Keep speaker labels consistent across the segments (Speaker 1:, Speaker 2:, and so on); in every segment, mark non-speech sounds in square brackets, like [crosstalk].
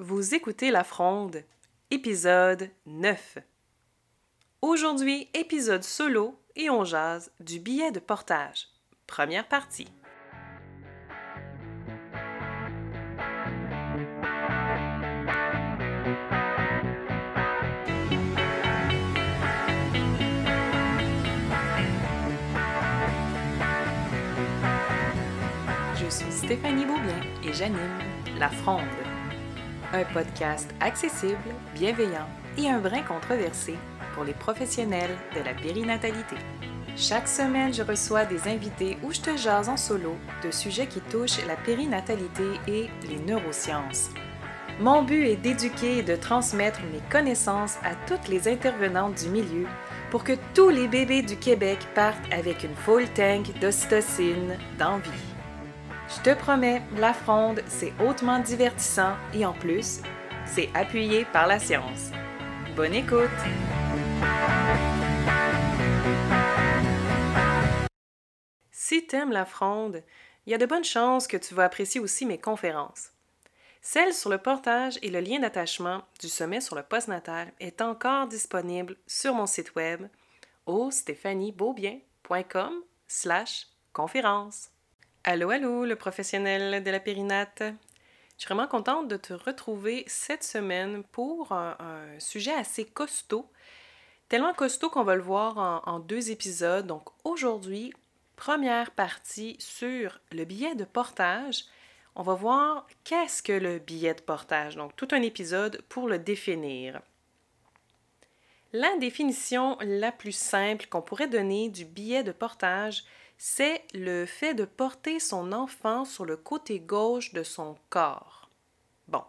Speaker 1: Vous écoutez La Fronde, épisode 9. Aujourd'hui, épisode solo et on jase du billet de portage. Première partie. Je suis Stéphanie Beaubien et j'anime La Fronde, un podcast accessible, bienveillant et un brin controversé pour les professionnels de la périnatalité. Chaque semaine, je reçois des invités où je te jase en solo de sujets qui touchent la périnatalité et les neurosciences. Mon but est d'éduquer et de transmettre mes connaissances à toutes les intervenantes du milieu pour que tous les bébés du Québec partent avec une full tank d'ocytocine d'envie. Je te promets, la fronde, c'est hautement divertissant et en plus, c'est appuyé par la science. Bonne écoute! Si t'aimes la fronde, il y a de bonnes chances que tu vas apprécier aussi mes conférences. Celle sur le portage et le lien d'attachement du sommet sur le postnatal est encore disponible sur mon site web au stéphaniebeaubien.com slash conférence. Allô, allô, le professionnel de la périnate. Je suis vraiment contente de te retrouver cette semaine pour un, sujet assez costaud, tellement costaud qu'on va le voir en, en deux épisodes. Donc aujourd'hui, première partie sur le billet de portage. On va voir qu'est-ce que le billet de portage. Donc tout un épisode pour le définir. La définition la plus simple qu'on pourrait donner du billet de portage, c'est le fait de porter son enfant sur le côté gauche de son corps. Bon,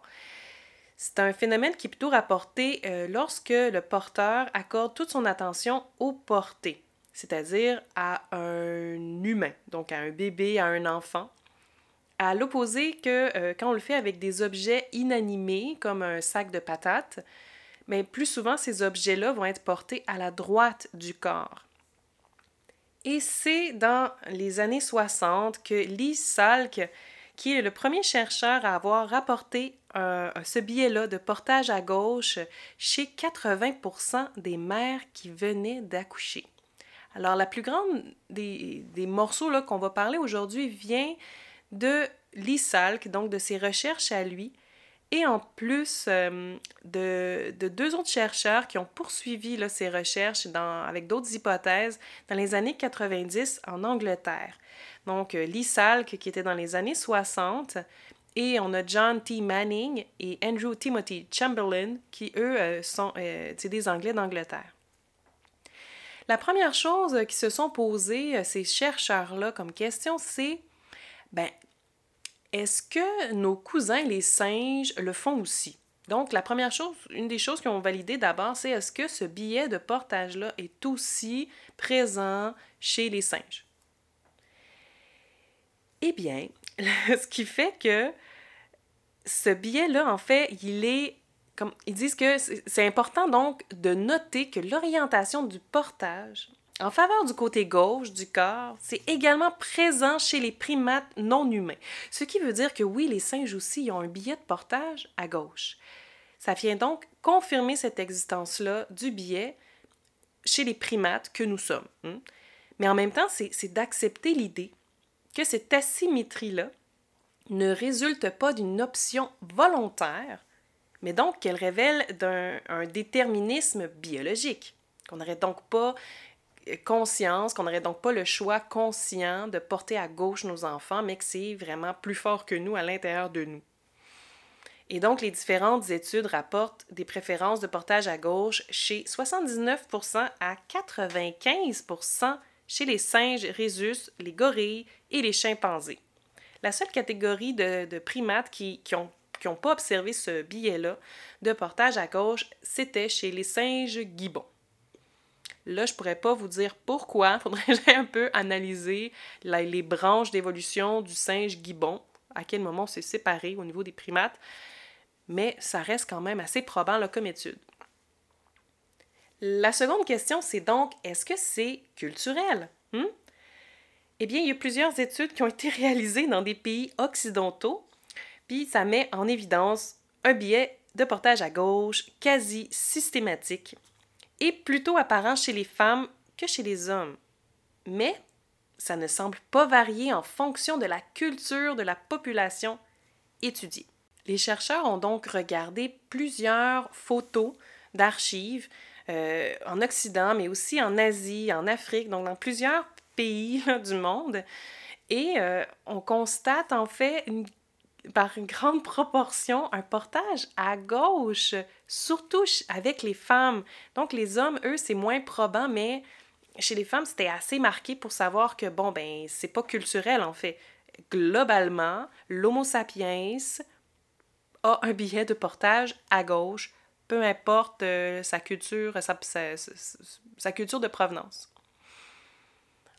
Speaker 1: c'est un phénomène qui est plutôt rapporté euh, lorsque le porteur accorde toute son attention au porté, c'est-à-dire à un humain, donc à un bébé, à un enfant. À l'opposé que euh, quand on le fait avec des objets inanimés, comme un sac de patates, mais plus souvent ces objets-là vont être portés à la droite du corps. Et c'est dans les années 60 que Lee Salk, qui est le premier chercheur à avoir rapporté ce billet-là de portage à gauche chez 80% des mères qui venaient d'accoucher. Alors, la plus grande des, des morceaux qu'on va parler aujourd'hui vient de Lee Salk, donc de ses recherches à lui, et en plus euh, de, de, deux autres chercheurs qui ont poursuivi ces recherches avec d'autres hypothèses dans les années 90 en Angleterre. Donc, euh, Lee Salk, qui était dans les années 60, et on a John T. Manning et Andrew Timothy Chamberlain, qui, eux, euh, sont des Anglais d'Angleterre. La première chose qui se sont posées ces chercheurs-là comme question, c'est ben, est-ce que nos cousins, les singes, le font aussi? Donc, la première chose, une des choses qu'ils ont validé d'abord, c'est est-ce que ce billet de portage-là est aussi présent chez les singes? Eh bien, [laughs] ce qui fait que ce billet-là, en fait, il est comme ils disent que c'est important donc de noter que l'orientation du portage en faveur du côté gauche du corps, c'est également présent chez les primates non humains. Ce qui veut dire que oui, les singes aussi ont un billet de portage à gauche. Ça vient donc confirmer cette existence-là du billet chez les primates que nous sommes. Hein. Mais en même temps, c'est d'accepter l'idée que cette asymétrie-là ne résulte pas d'une option volontaire, mais donc qu'elle révèle d'un déterminisme biologique, qu'on n'aurait donc pas conscience, qu'on n'aurait donc pas le choix conscient de porter à gauche nos enfants, mais que c'est vraiment plus fort que nous à l'intérieur de nous. Et donc, les différentes études rapportent des préférences de portage à gauche chez 79% à 95% chez les singes rhésus, les gorilles et les chimpanzés. La seule catégorie de, primates qui n'ont qui ont pas observé ce billet-là de portage à gauche, c'était chez les singes gibbons. Là, je pourrais pas vous dire pourquoi. Il [laughs] faudrait un peu analyser les branches d'évolution du singe gibbon, à quel moment on s'est séparé au niveau des primates. Mais ça reste quand même assez probant comme étude. La seconde question, c'est donc, est-ce que c'est culturel? Hmm? Eh bien, il y a plusieurs études qui ont été [laughs] réalisées dans des pays occidentaux, puis ça met en évidence un billet de portage à gauche quasi systématique et plutôt apparent chez les femmes que chez les hommes. Mais ça ne semble pas varier en fonction de la culture de la population étudiée. Les chercheurs ont donc regardé plusieurs photos d'archives euh, en Occident, mais aussi en Asie, en Afrique, donc dans plusieurs pays du monde. Et euh, on constate en fait par une grande proportion un portage à gauche, surtout avec les femmes. Donc les hommes, eux, c'est moins probant, mais chez les femmes, c'était assez marqué pour savoir que, bon, ben, c'est pas culturel en fait. Globalement, l'Homo sapiens a un billet de portage à gauche, peu importe euh, sa culture, sa, sa, culture de provenance.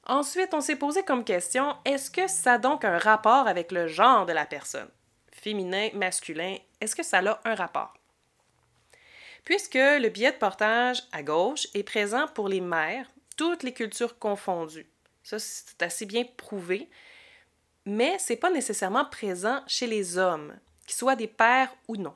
Speaker 1: Ensuite, on s'est posé comme question, est-ce que ça a donc un rapport avec le genre de la personne? Féminin, masculin, est-ce que ça a un rapport? Puisque le billet de portage à gauche est présent pour les mères, toutes les cultures confondues. Ça, c'est assez bien prouvé. Mais ce n'est pas nécessairement présent chez les hommes qu'ils soient des pères ou non.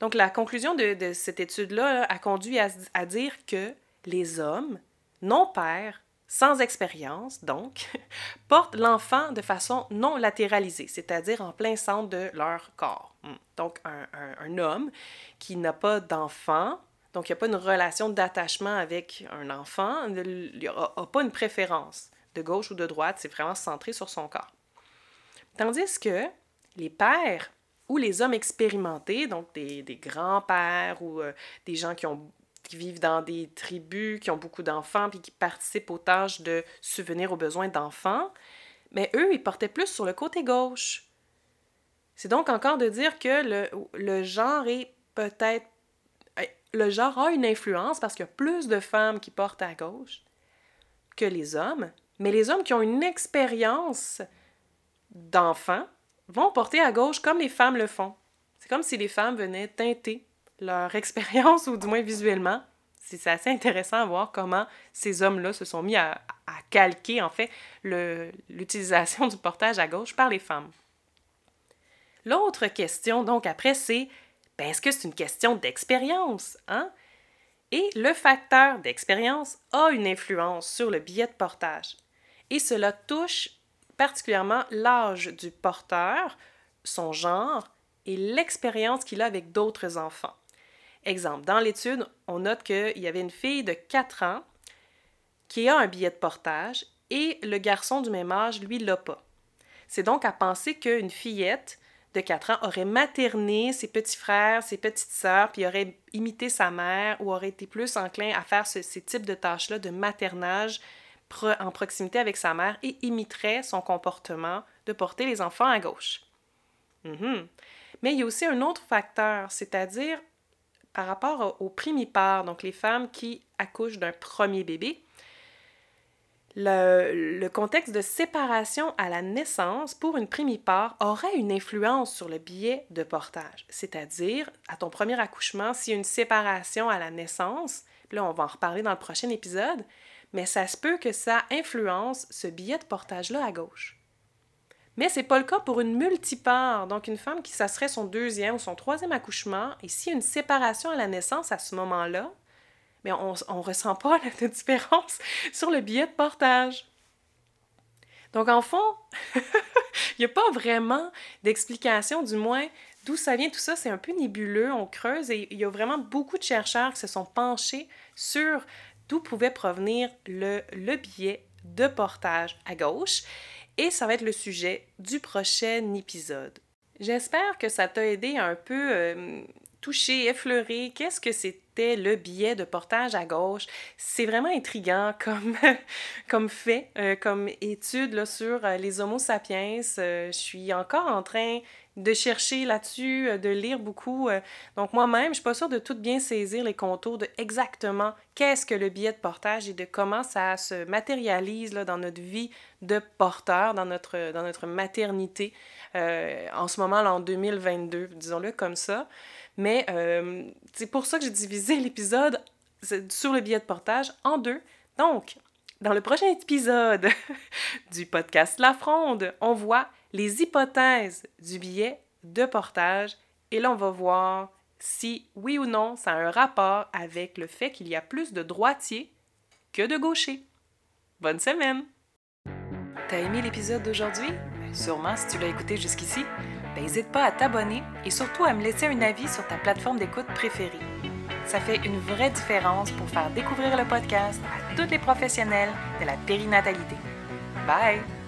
Speaker 1: Donc la conclusion de, cette étude-là a conduit à, dire que les hommes non pères, sans expérience, donc, [laughs] portent l'enfant de façon non latéralisée, c'est-à-dire en plein centre de leur corps. Hmm. Donc un, homme qui n'a pas d'enfant, donc il n'y a pas une relation d'attachement avec un enfant, il n'a pas une préférence de gauche ou de droite, c'est vraiment centré sur son corps. Tandis que les pères ou les hommes expérimentés, donc des, grands-pères ou euh, des gens qui, ont, qui vivent dans des tribus, qui ont beaucoup d'enfants, puis qui participent aux tâches de subvenir aux besoins d'enfants, mais eux, ils portaient plus sur le côté gauche. C'est donc encore de dire que le, le genre est peut-être... Le genre a une influence parce qu'il y a plus de femmes qui portent à gauche que les hommes, mais les hommes qui ont une expérience d'enfants vont porter à gauche comme les femmes le font. C'est comme si les femmes venaient teinter leur expérience, ou du moins visuellement. C'est assez intéressant à voir comment ces hommes-là se sont mis à, calquer, en fait, l'utilisation du portage à gauche par les femmes. L'autre question, donc, après, c'est ben, est-ce que c'est une question d'expérience? Hein? Et le facteur d'expérience a une influence sur le billet de portage. Et cela touche particulièrement l'âge du porteur, son genre et l'expérience qu'il a avec d'autres enfants. Exemple, dans l'étude, on note qu'il y avait une fille de 4 ans qui a un billet de portage et le garçon du même âge, lui, l'a pas. C'est donc à penser qu'une fillette de 4 ans aurait materné ses petits frères, ses petites sœurs, puis aurait imité sa mère ou aurait été plus enclin à faire ce, ces types de tâches-là de maternage en proximité avec sa mère et imiterait son comportement de porter les enfants à gauche. Mhm. Mais il y a aussi un autre facteur, c'est-à-dire par rapport aux primipares, donc les femmes qui accouchent d'un premier bébé, le, contexte de séparation à la naissance pour une primipare aurait une influence sur le biais de portage. C'est-à-dire, à ton premier accouchement, s'il y a une séparation à la naissance, là on va en reparler dans le prochain épisode, mais ça se peut que ça influence ce billet de portage-là à gauche. Mais ce n'est pas le cas pour une multipare, donc une femme qui ça serait son deuxième ou son troisième accouchement, et s'il y a une séparation à la naissance à ce moment-là, mais on ne ressent pas [laughs] la différence sur le billet de portage. Donc en fond, [laughs] il n'y a pas vraiment d'explication, du moins d'où ça vient tout ça, c'est un peu nébuleux, on creuse et il y a vraiment beaucoup de chercheurs qui se sont penchés sur d'où pouvait provenir le billet de portage à gauche. Et ça va être le sujet du prochain épisode. J'espère que ça t'a aidé un peu euh, toucher, effleurer qu'est-ce que c'était le billet de portage à gauche? C'est vraiment intriguant [laughs] comme, comme fait, euh, comme étude là, sur euh, les Homo sapiens. je suis encore en train de chercher là-dessus, euh, de lire beaucoup. Euh. Donc moi-même, je suis pas sûre de tout bien saisir les contours de exactement qu'est-ce que le billet de portage et de comment ça se matérialise là, dans notre vie de porteur, dans notre, dans notre maternité euh, en ce moment, là, en 2022, disons-le comme ça. Mais c'est pour ça que j'ai divisé [laughs] l'épisode sur le billet de portage en deux. Donc, dans le prochain épisode [laughs] du podcast La Fronde, on voit les hypothèses du billet de portage Et là, on va voir si, oui ou non, ça a un rapport avec le fait qu'il y a plus de droitiers que de gauchers. Bonne semaine! T'as aimé l'épisode d'aujourd'hui? Ben, sûrement si tu l'as écouté jusqu'ici. N'hésite pas à t'abonner et surtout à me laisser un avis sur ta plateforme d'écoute préférée. Ça fait une vraie différence pour faire découvrir le podcast à tous les professionnels de la périnatalité. Bye!